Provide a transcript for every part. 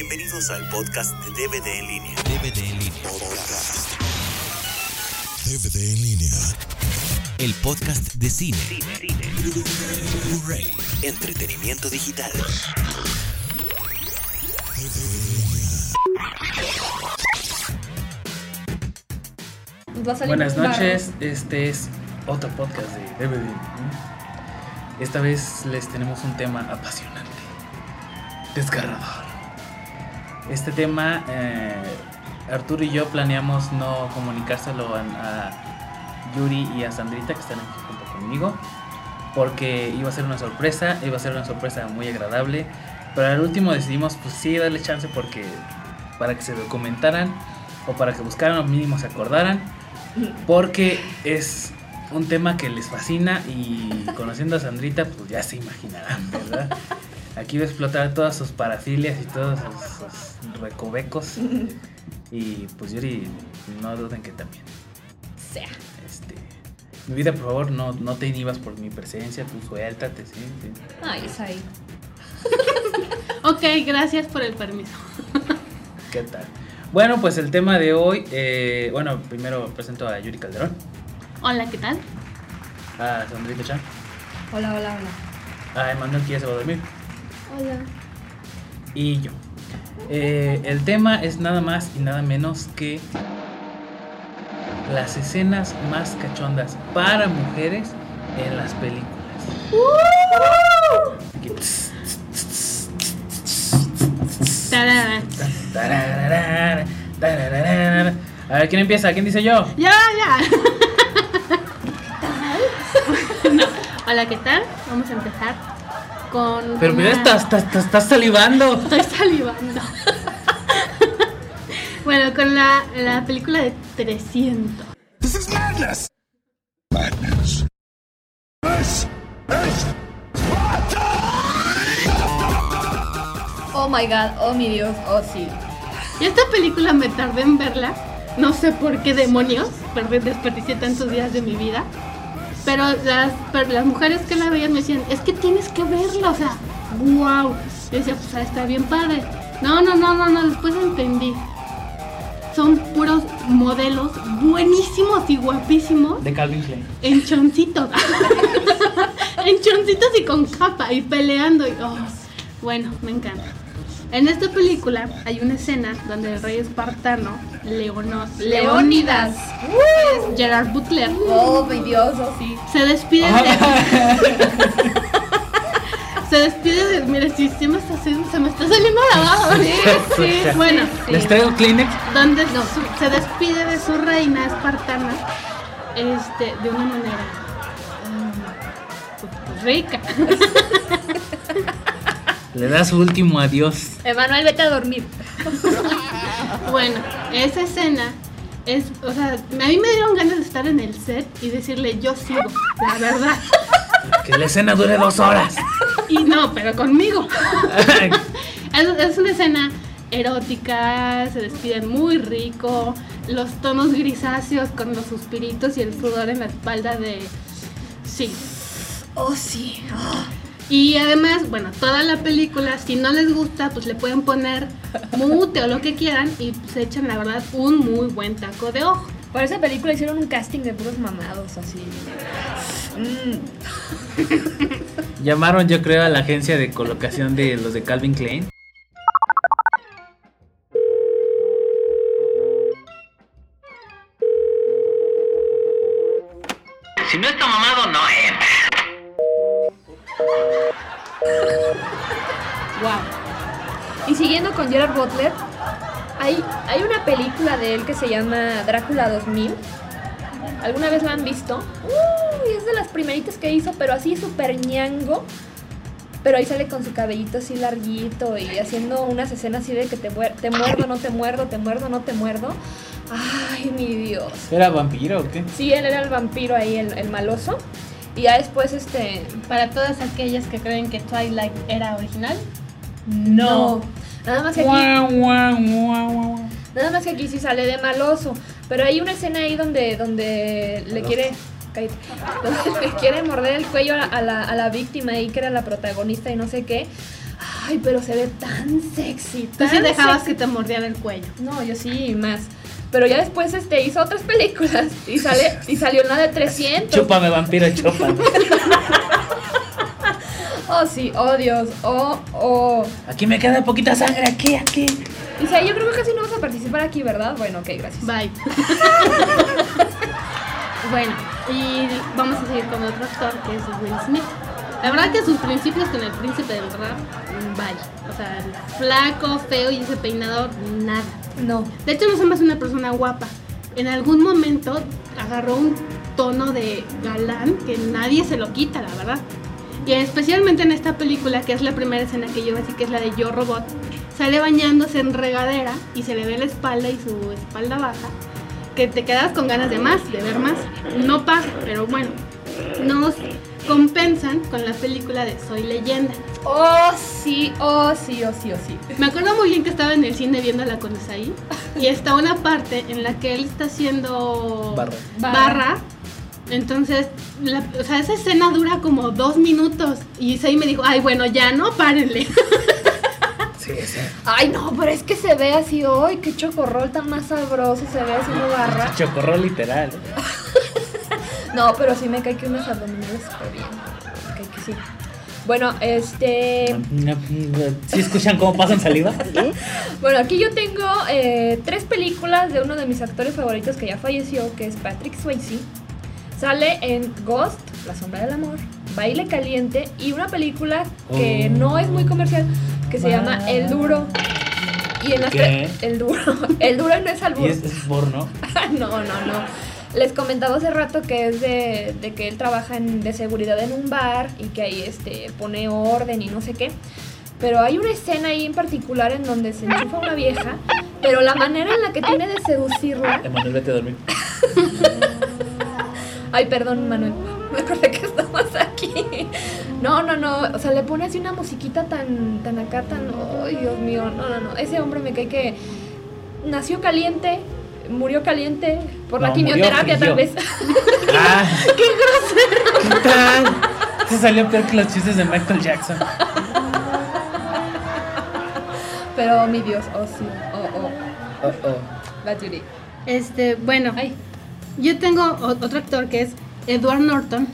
Bienvenidos al podcast de DVD en línea. DVD en línea. DVD en línea. El podcast de cine. Blu-ray. Entretenimiento digital. Va a salir Buenas noches, este es otro podcast de DVD. Esta vez les tenemos un tema apasionante, desgarrador. Este tema, eh, Arturo y yo planeamos no comunicárselo a, Yuri y a Sandrita, que están aquí junto conmigo, porque iba a ser una sorpresa, iba a ser una sorpresa muy agradable, pero al último decidimos, pues sí, darle chance porque para que se documentaran o para que buscaran o mínimo se acordaran porque es un tema que les fascina y conociendo a Sandrita, pues ya se imaginarán, ¿verdad? Aquí va a explotar todas sus parafilias y todos sus, sus recovecos. Y pues Yuri, no duden que también. Sea. Este, mi vida, por favor, no, no te inhibas por mi presencia, tú suéltate, ¿sí? sí. Ay, es ahí. Ok, gracias por el permiso. ¿Qué tal? Bueno, pues el tema de hoy, eh, bueno, primero presento a Yuri Calderón, Hola, ¿qué tal? a Sandrita Chan, Hola, hola, hola. a Emanuel que ya se va a dormir. Hola. y yo. Eh, el tema es nada más y nada menos que las escenas más cachondas para mujeres en las películas. Aquí, tss, Tarara. tararara, tararara. A ver, ¿quién empieza? ¿Quién dice yo? Ya, ya. No. Hola, ¿qué tal? Vamos a empezar con. Pero mira, una- estás, estás, estás- estás salivando. Estoy salivando. bueno, con la, la película de 300. This is madness. Madness. This is Oh my god, oh mi Dios, oh sí. Y esta película me tardé en verla. No sé por qué demonios. Perdí, desperdicié tantos días de mi vida. Pero las, pero las mujeres que la veían me decían, es que tienes que verla, o sea, wow. Yo decía, pues ah, está bien padre. No, no, no, no, no, después entendí. Son puros modelos buenísimos y guapísimos De Calvin Klein. en choncitos. en choncitos y con capa y peleando. Y, oh, bueno, me encanta. En esta película hay una escena donde el rey espartano, Leonos, Leónidas, que es Gerard Butler, Oh mi Dios, oh sí. se despide de. se despide de. Mira, si se me está, haciendo- se me está saliendo la baba. Sí, sí, Bueno, sí. ¿Les traigo Kleenex? donde su- se despide de su reina espartana este, de una manera pues, rica. Le da su último adiós. Emanuel, vete a dormir. Bueno, esa escena es, o sea, a mí me dieron ganas de estar en el set y decirle yo sigo, la verdad. Que la escena dure dos horas. Y no, pero conmigo. Es, es una escena erótica, se despiden muy rico, los tonos grisáceos con los suspiritos y el sudor en la espalda de... Sí. Oh sí. Oh. Y además, bueno, toda la película, si no les gusta, pues le pueden poner mute o lo que quieran y se echan, la verdad, un muy buen taco de ojo. Para esa película hicieron un casting de puros mamados así. Mm. Llamaron, yo creo, a la agencia de colocación de los de Calvin Klein. Y siguiendo con Gerard Butler, hay, hay una película de él que se llama Drácula 2000. ¿Alguna vez la han visto? Uy, es de las primeritas que hizo, pero así súper ñango. Pero ahí sale con su cabellito así larguito y haciendo unas escenas así de que te, muer- te muerdo, no te muerdo, te muerdo, no te muerdo. Ay, mi Dios. ¿Era vampiro o qué? Sí, él era el vampiro ahí, el, el maloso. Y ya después, este... Para todas aquellas que creen que Twilight era original, No. Nada más que aquí... Guau, guau, guau, guau. Nada más que aquí sí sale de maloso. Pero hay una escena ahí donde, donde le quiere. cállate, donde le quiere morder el cuello a la, a la, a la víctima ahí que era la protagonista y no sé qué. Ay, pero se ve tan sexy. Tú Tan sí dejabas sexy. que te mordiera el cuello. No, yo sí, y más. Pero ya después este, hizo otras películas y sale y salió en la de 300. Chúpame, vampiro, chúpame. Oh, sí, oh Dios, oh, oh. Aquí me queda poquita sangre, aquí, aquí. Dice, yo creo que casi no vas a participar aquí, ¿verdad? Bueno, ok, gracias. Bye. bueno, y vamos a seguir con otro actor que es Will Smith. La verdad que sus principios con el príncipe del rap, mm, vaya. O sea, flaco, feo y ese peinador, nada. No. De hecho, no se hace una persona guapa. En algún momento agarró un tono de galán que nadie se lo quita, la verdad. Y especialmente en esta película, que es la primera escena que yo así que es la de Yo Robot, sale bañándose en regadera y se le ve la espalda y su espalda baja, que te quedas con ganas de más, de ver más. No pasa, pero bueno, nos compensan con la película de Soy Leyenda. Oh, sí, oh, sí, oh, sí, oh, sí. Me acuerdo muy bien que estaba en el cine viéndola con Isaí y está una parte en la que él está haciendo Barra. barra. Entonces, la- o sea, esa escena dura como dos minutos y Isaí me dijo, ay, bueno, ya no, párenle. Sí, sí. Ay, no, pero es que se ve así, ¡ay, qué chocorrol tan más sabroso! Se ve así una barra. Chocorro literal. No, pero sí me cae que unos abdominales súper bien. Me cae que sí. Bueno, este. ¿Sí escuchan cómo pasan saliva? Bueno, aquí yo tengo eh, tres películas de uno de mis actores favoritos que ya falleció, que es Patrick Swayze. Sale en Ghost, La Sombra del Amor, Baile Caliente y una película que Oh. no es muy comercial, que se llama El Duro. Y en las ¿Qué? El Duro. El Duro no es Y albur. es, es porno. no, no, no. Les comentaba hace rato que es de, de que él trabaja en- de seguridad en un bar y que ahí este, pone orden y no sé qué. Pero hay una escena ahí en particular en donde se enchufa una vieja, pero la manera en la que tiene de seducirla. Emanuel, vete a dormir. Ay, perdón, Manuel. Me acordé que estabas aquí. No, no, no. O sea, le pone así una musiquita tan, tan acá, tan. Ay, Dios mío. No, no, no. Ese hombre me cae que nació caliente, murió caliente por la No, quimioterapia, tal vez. ¡Ah! ¡Qué grosero! ¿Qué tal? Se salió peor que los chistes de Michael Jackson. Pero mi Dios, oh sí, oh oh, Oh, oh. la Judy. Este, bueno, Ay, yo tengo otro actor que es Edward Norton.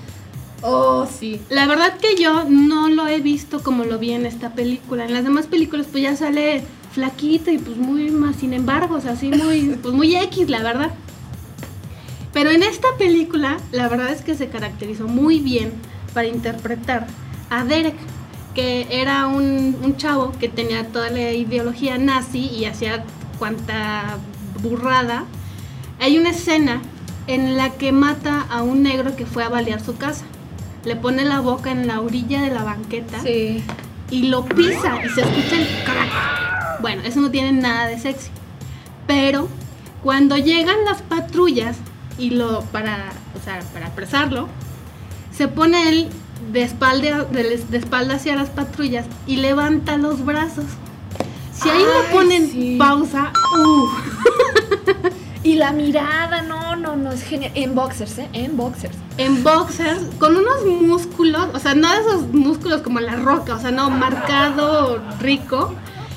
oh sí. La verdad que yo no lo he visto como lo vi en esta película. En las demás películas pues ya sale flaquito y pues muy más, sin embargo, o sea, así muy, pues muy X, la verdad. Pero en esta película, la verdad es que se caracterizó muy bien para interpretar a Derek, que era un, un chavo que tenía toda la ideología nazi y hacía cuanta burrada. Hay una escena en la que mata a un negro que fue a balear su casa. Le pone la boca en la orilla de la banqueta Sí. y lo pisa y se escucha el crack. Bueno, eso no tiene nada de sexy. Pero cuando llegan las patrullas y lo para, o sea, para apresarlo, se pone él de espalda, de, de espalda hacia las patrullas y levanta los brazos. Si ahí Ay, le ponen sí. pausa, uh, Y la mirada, no, no, no, es genial. En boxers, ¿eh? En boxers. en boxers, con unos músculos, o sea, no esos músculos como la roca, o sea, no, marcado, rico.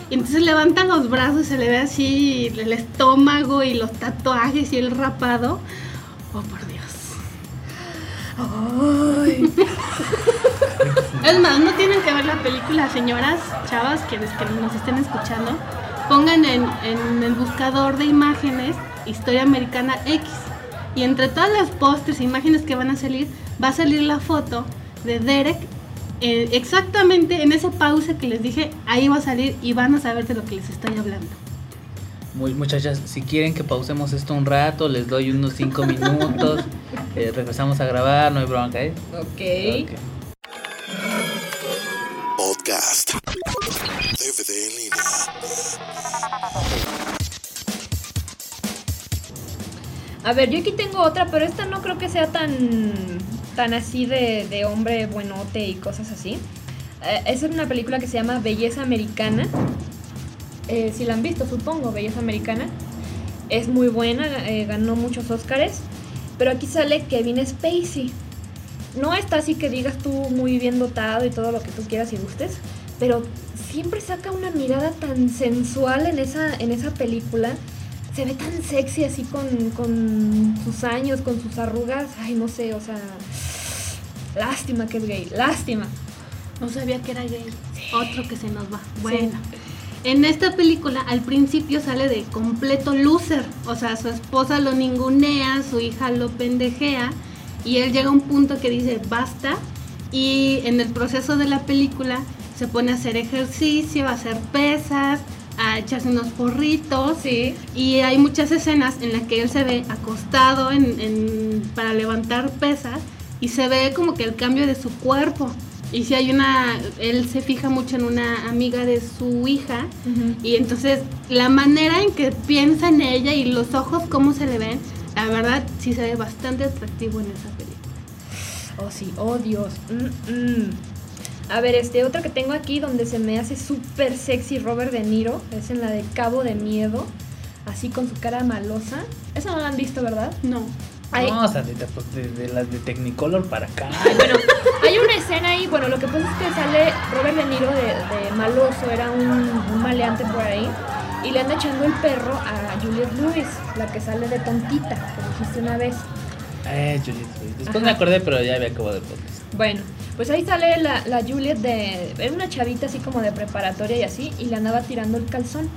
Y entonces levanta los brazos y se le ve así el estómago y los tatuajes y el rapado. Oh, por Dios. Ay. Es más, no tienen que ver la película, señoras, chavas, quienes que nos estén escuchando. Pongan en, en el buscador de imágenes Historia Americana X. Y entre todas las pósters e imágenes que van a salir, va a salir la foto de Derek. eh, exactamente en ese pause que les dije, ahí va a salir y van a saber de lo que les estoy hablando. Muy, muchachas, si quieren que pausemos esto un rato, les doy unos 5 minutos. eh, regresamos a grabar, no hay bronca, ¿eh? Ok. Ok. Podcast. DVD en línea. A ver, yo aquí tengo otra, pero esta no creo que sea tan, tan así de, de hombre buenote y cosas así. Eh, es una película que se llama Belleza Americana. Eh, si la han visto, supongo, Belleza Americana. Es muy buena, eh, ganó muchos Óscares. Pero aquí sale Kevin Spacey. No está así que digas tú muy bien dotado y todo lo que tú quieras y gustes, pero siempre saca una mirada tan sensual en esa, en esa película. Se ve tan sexy así con, con sus años, con sus arrugas. Ay, no sé, o sea. Lástima que es gay, lástima. No sabía que era gay. Otro que se nos va. Bueno. En esta película al principio sale de completo loser, o sea, su esposa lo ningunea, su hija lo pendejea y él llega a un punto que dice basta y en el proceso de la película se pone a hacer ejercicio, a hacer pesas, a echarse unos porritos Sí. y hay muchas escenas en las que él se ve acostado en- en- para levantar pesas y se ve como que el cambio de su cuerpo. Y si hay una, él se fija mucho en una amiga de su hija y entonces la manera en que piensa en ella y los ojos cómo se le ven, la verdad sí se ve bastante atractivo en esa película. Oh, sí, oh Dios. Mm, mm. A ver, este otro que tengo aquí donde se me hace súper sexy Robert De Niro es en la de Cabo de Miedo, así con su cara malosa. Esa no la han visto, ¿verdad? No. Hay, No, o sea, de, de- de las de Technicolor para acá. bueno, hay una escena ahí, bueno, lo que pasa es que sale Robert De Niro de, de maloso, era un, un maleante por ahí, y le anda echando el perro a Juliette Lewis, la que sale de tontita, que dijiste una vez. Eh, Juliet, güey. Después Ajá. me acordé, pero ya había acabado el podcast. Bueno, pues ahí sale la, la Juliet de. Era una chavita así como de preparatoria y así, y le andaba tirando el calzón.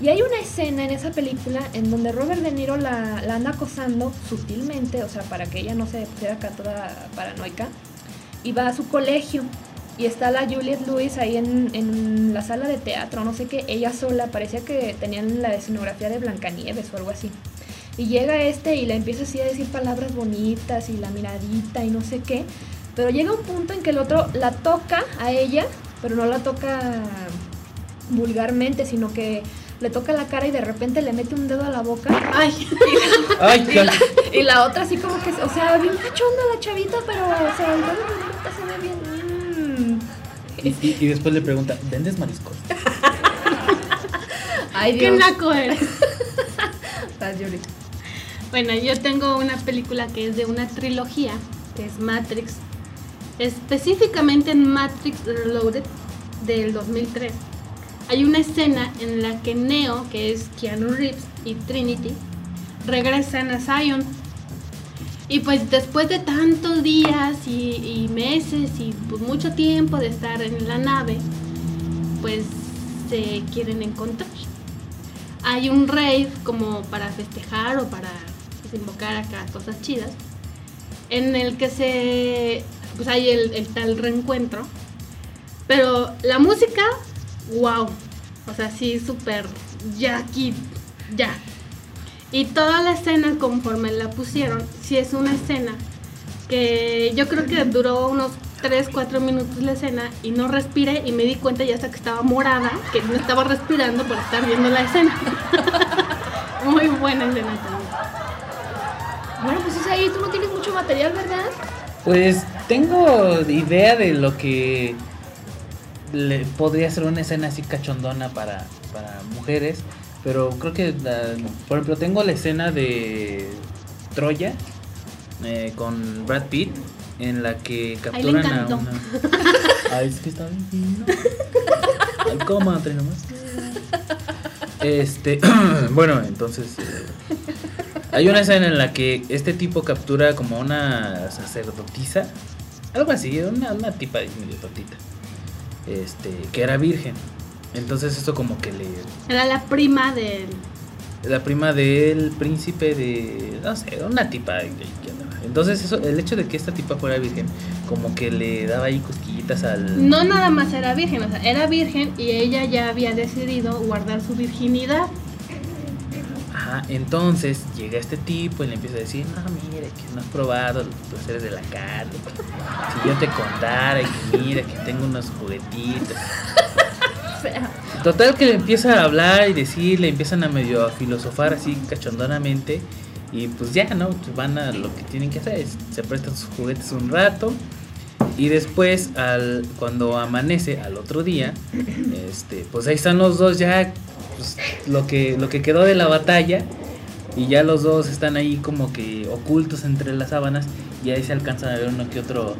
Y hay una escena en esa película en donde Robert De Niro la, la anda acosando sutilmente, o sea, para que ella no se pusiera acá toda paranoica, y va a su colegio. Y está la Juliet Lewis ahí en, en la sala de teatro, no sé qué, ella sola, parecía que tenían la escenografía de Blancanieves o algo así. Y llega este y le empieza así a decir palabras bonitas y la miradita y no sé qué. Pero llega un punto en que el otro la toca a ella, pero no la toca vulgarmente, sino que le toca la cara y de repente le mete un dedo a la boca. Ay, Ay, Y la, y la otra así como que, o sea, bien cachonda la chavita, pero, o sea, el dedo de la boca se ve bien. mm. y, y- y después le pregunta, ¿vendes mariscos? Ay, qué Dios. naco eres. Estás. Bueno, yo tengo una película que es de una trilogía, que es Matrix. Específicamente en Matrix Reloaded del 2003. Hay una escena en la que Neo, que es Keanu Reeves, y Trinity regresan a Zion. Y pues después de tantos días y, meses y pues mucho tiempo de estar en la nave, pues se quieren encontrar hay un rave como para festejar o para invocar acá cosas chidas en el que se pues hay el, el tal reencuentro pero la música wow o sea sí súper ya aquí ya y toda la escena conforme la pusieron sí es una escena que yo creo que duró unos 3, 4 minutos la escena y no respiré y me di cuenta ya hasta que estaba morada, que no estaba respirando por estar viendo la escena. Muy buena escena también. Bueno, pues es ahí, tú no tienes mucho material, ¿verdad? Pues tengo idea de lo que le podría ser una escena así cachondona para, para mujeres, pero creo que, la- por ejemplo, tengo la escena de Troya eh, con Brad Pitt en la que capturan a una... Ay, es que está bien. Ay, nomás. Este, bueno, entonces eh, hay una escena en la que este tipo captura como una sacerdotisa, algo así, una, una tipa medio tontita, este, que era virgen. Entonces esto como que le Era la prima del... la prima del príncipe de no sé, una tipa. Entonces eso el hecho de que esta tipa fuera virgen como que le daba ahí cosquillitas al No nada más era virgen, o sea, era virgen y ella ya había decidido guardar su virginidad. Entonces llega este tipo y le empieza a decir, no, mire, que no has probado los placeres de la carne. Si yo te contara y que mira, que tengo unos juguetitos. Total que le empieza a hablar y decir, le empiezan a medio a filosofar así cachondonamente. Y pues ya, ¿no? Pues van a lo que tienen que hacer. es- Se prestan sus juguetes un rato. Y después, al, cuando amanece al otro día, este, pues ahí están los dos ya, pues, lo, que, lo que quedó de la batalla. Y ya los dos están ahí como que ocultos entre las sábanas. Y ahí se alcanzan a ver uno que otro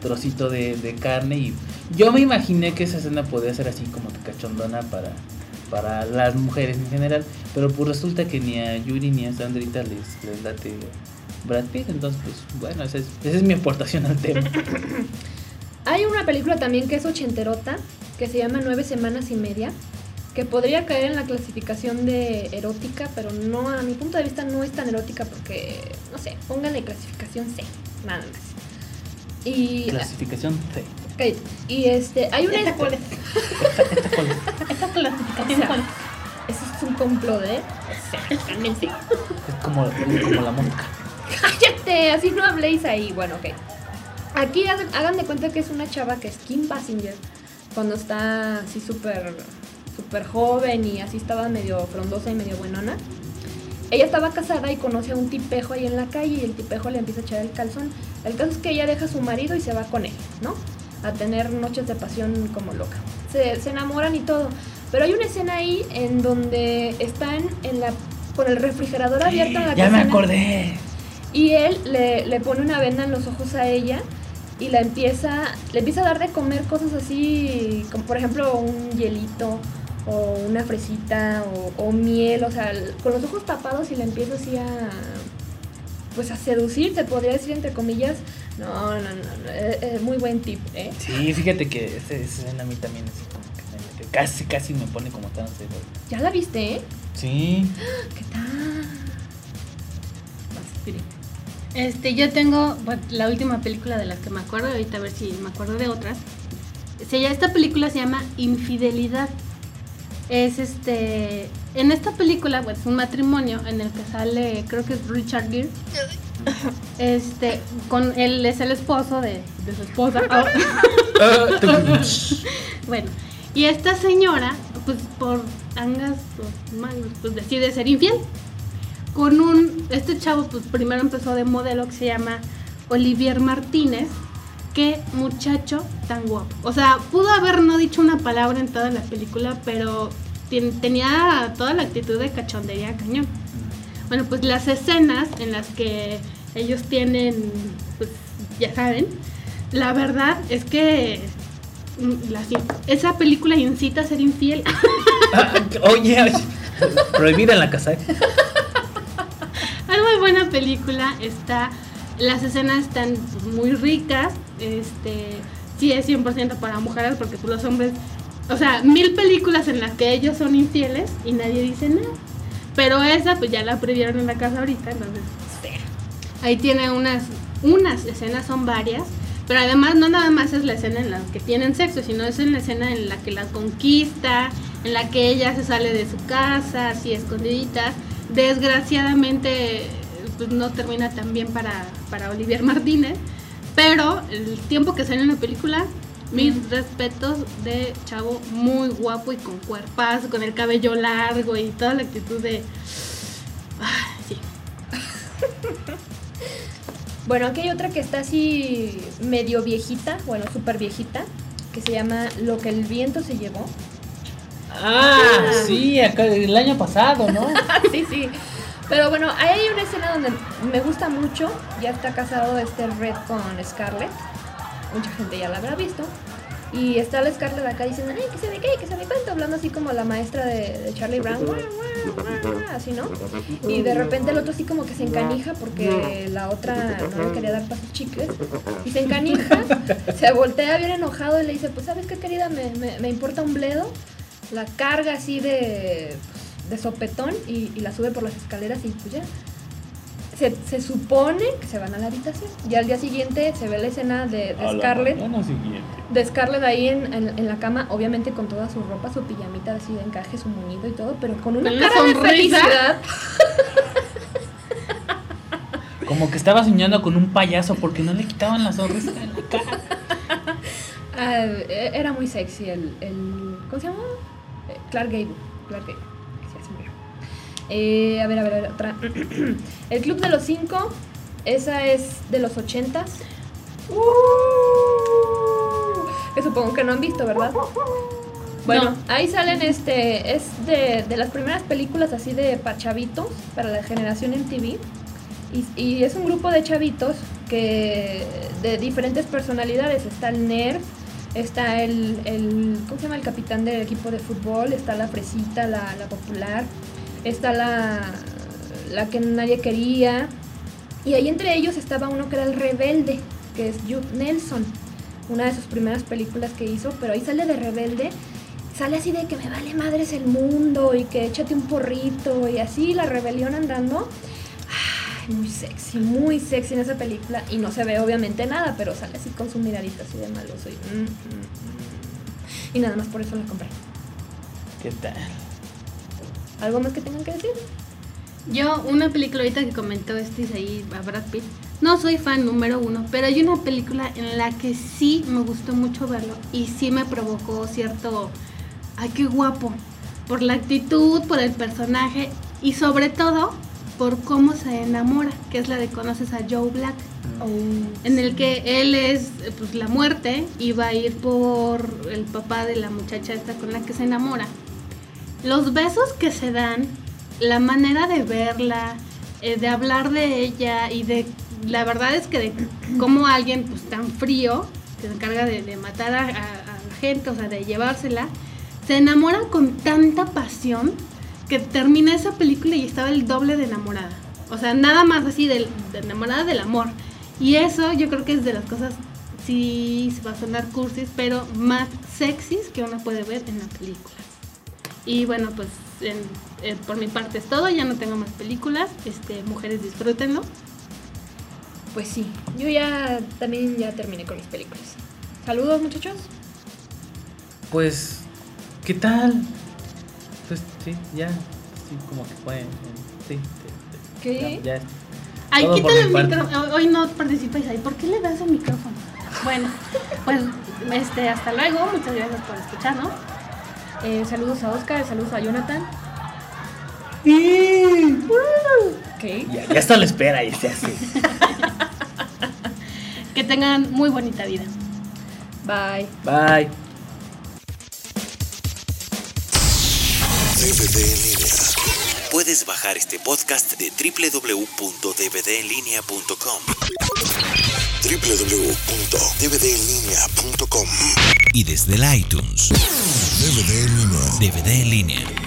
trocito de, de carne. Y yo me imaginé que esa escena podía ser así como que cachondona para, para las mujeres en general. Pero pues resulta que ni a Yuri ni a Sandrita les, les late Brad Pitt. Entonces, pues bueno, esa es, esa es mi aportación al tema. Hay una película también que es ochenterota, que se llama Nueve Semanas y Media, que podría caer en la clasificación de erótica, pero no, a mi punto de vista no es tan erótica porque, no sé, pónganle clasificación C, nada más. Y, Clasificación C. ok, y este, hay una... ¿Esta cuál es? ¿Esta O clasificación sea, cuál es? Eso es un complot, ¿eh? Exactamente. Es como, como la música. Cállate, así no habléis ahí. Bueno, ok. Aquí hagan de cuenta que es una chava que es Kim Basinger. Cuando está así súper súper joven y así estaba medio frondosa y medio buenona. Ella estaba casada y conoce a un tipejo ahí en la calle y el tipejo le empieza a echar el calzón. El caso es que ella deja a su marido y se va con él, ¿no? A tener noches de pasión como loca. Se, se enamoran y todo. Pero hay una escena ahí en donde están en la, con el refrigerador abierto en la Ya me acordé. Y él le, le pone una venda en los ojos a ella y la empieza, le empieza a dar de comer cosas así, como por ejemplo un hielito o una fresita o, o miel, o sea, con los ojos tapados y la empieza así a, pues a seducir, se podría decir entre comillas. No, no, no, no, eh, eh, muy buen tip, ¿eh? Sí, fíjate que esa escena a mí también así como que casi, casi me pone como tan cedo. ¿Ya la viste, eh? Sí. ¿Qué tal? Vas. Este, yo tengo bueno, la última película de las que me acuerdo, ahorita a ver si me acuerdo de otras. Llama- esta película se llama Infidelidad. Es este. En esta película, pues, es un matrimonio en el que sale, creo que es Richard Gere. Este, con él es el esposo de, de su esposa. Ah, bueno, y esta señora, pues por angas o mangos, pues decide ser infiel. Con un, este chavo, pues primero empezó de modelo que se llama Olivier Martínez. Qué muchacho tan guapo. O sea, pudo haber no dicho una palabra en toda la película, pero tenía toda la actitud de cachondería cañón. Bueno, pues las escenas en las que ellos tienen, pues ya saben, la verdad es que mm, esa película incita a ser infiel. Oye, oye. Prohibida en la casa. Muy buena película, está, las escenas están muy ricas, este, sí es 100% para mujeres porque pues, los hombres, o sea, mil películas en las que ellos son infieles y nadie dice nada. Pero esa pues ya la previeron en la casa ahorita, entonces ahí tiene unas, unas escenas, son varias, pero además no nada más es la escena en la que tienen sexo, sino es en la escena en la que la conquista, en la que ella se sale de su casa, así escondidita. Desgraciadamente, pues no termina tan bien para, para Olivier Martínez, pero el tiempo que sale en la película, mis respetos de chavo muy guapo y con cuerpazo, con el cabello largo y toda la actitud de... Ah, sí. Bueno, aquí hay otra que está así medio viejita, bueno, súper viejita, que se llama Lo que el viento se llevó. Ah, sí, acá el año pasado, ¿no? sí, sí. Pero bueno, ahí hay una escena donde me gusta mucho. Ya está casado este Red con Scarlett. Mucha gente ya la habrá visto. Y está la Scarlett acá diciendo, ay, que se ve qué, que se ve cuánto, hablando así como la maestra de, de Charlie Brown, guau, guau, guau, así, ¿no? Y de repente el otro así como que se encanija porque la otra no le quería dar pasos chicles. Y se encanija, se voltea bien enojado y le dice, pues, ¿sabes qué, querida? Me, me, me importa un bledo. La carga así de, de sopetón y, y la sube por las escaleras y pues ya. Se, se supone que se van a la habitación. Y al día siguiente se ve la escena de, de Scarlett siguiente. de Scarlett ahí en, en- en la cama, obviamente con toda su ropa, su pijamita así de encaje, su muñido y todo, pero con una cara de sonrisa. felicidad. Como que estaba soñando con un payaso porque no le quitaban la sonrisa en la cara. Ah, e- era muy sexy el, el ¿cómo se llama? Clark Gable. Clark Gable. Eh, a ver, a ver, a ver, otra. el Club de los Cinco, esa es de los ochentas. Uh, que supongo que no han visto, ¿verdad? Bueno, ahí salen este, es de, de las primeras películas así de para chavitos, para la generación MTV. Y, y es un grupo de chavitos que de diferentes personalidades. Está el nerd, Está el, el, ¿cómo se llama? El capitán del equipo de fútbol, está la fresita, la, la popular, está la, la que nadie quería. Y ahí entre ellos estaba uno que era el rebelde, que es Jude Nelson, una de sus primeras películas que hizo, pero ahí sale de rebelde, sale así de que me vale madres el mundo y que échate un porrito y así la rebelión andando. Muy sexy, muy sexy en esa película y no se ve obviamente nada, pero sale así con su miradita así de maloso y, mm, mm, mm. y nada más por eso la compré. ¿Qué tal? ¿Algo más que tengan que decir? Yo, una película ahorita que comentó este ahí a Brad Pitt, no soy fan número uno, pero hay una película en la que sí me gustó mucho verlo y sí me provocó cierto, ay, qué guapo, por la actitud, por el personaje y sobre todo por cómo se enamora, que es la de Conoces a Joe Black, en el que él es pues la muerte y va a ir por el papá de la muchacha esta con la que se enamora. Los besos que se dan, la manera de verla, eh, de hablar de ella y de la verdad es que de cómo alguien pues tan frío que se encarga de, de matar a, a- gente, o sea, de llevársela, se enamora con tanta pasión que termina esa película y estaba el doble de enamorada. O sea, nada más así del- de, enamorada del amor. Y eso yo creo que es de las cosas, sí, se va a sonar cursis, pero más sexys que uno puede ver en la película. Y bueno, pues en- por mi parte es todo, ya no tengo más películas. Este, mujeres disfrútenlo. Pues sí, yo ya también ya terminé con mis películas. Saludos muchachos. Pues, ¿qué tal? Pues sí, ya, sí, como que fue. eh, Sí, sí, sí. ¿Qué? Ya, ya. Ay, quítale el micrófono. Hoy no participáis ahí. ¿Por qué le das el micrófono? Bueno, pues este, hasta luego. Muchas gracias por escucharnos. Eh, saludos a Oscar, saludos a Jonathan. ¿Qué? Ya, ya está la espera y se hace. Que tengan muy bonita vida. Bye. Bye. DVD en línea. Puedes bajar este podcast de www.dvdenlinea.com. www.dvdenlinea.com y desde el iTunes. DVD en línea. DVD en línea.